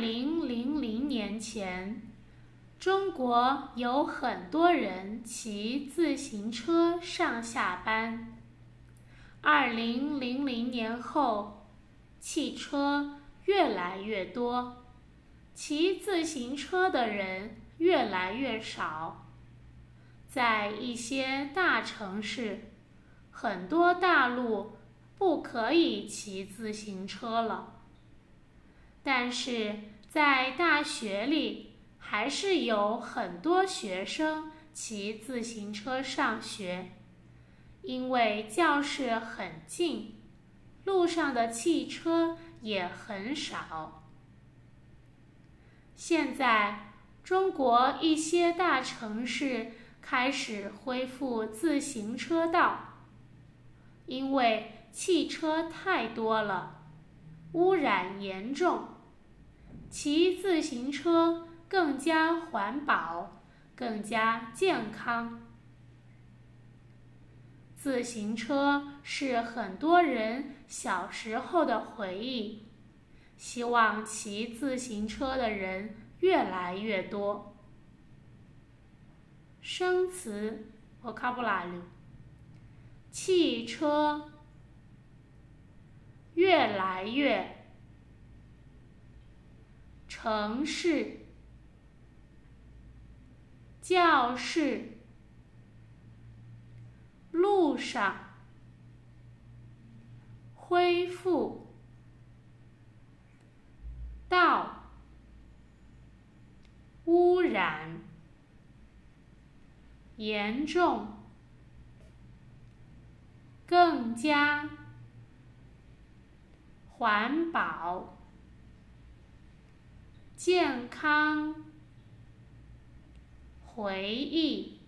零零零年前，中国有很多人骑自行车上下班。二零零零年后，汽车越来越多，骑自行车的人越来越少。在一些大城市，很多大路不可以骑自行车了。但是在大学里，还是有很多学生骑自行车上学，因为教室很近，路上的汽车也很少。现在，中国一些大城市开始恢复自行车道，因为汽车太多了。污染严重，骑自行车更加环保，更加健康。自行车是很多人小时候的回忆，希望骑自行车的人越来越多。生词 vocabulary：汽车。越来越，城市，教室，路上，恢复，道，污染，严重，更加。环保、健康、回忆。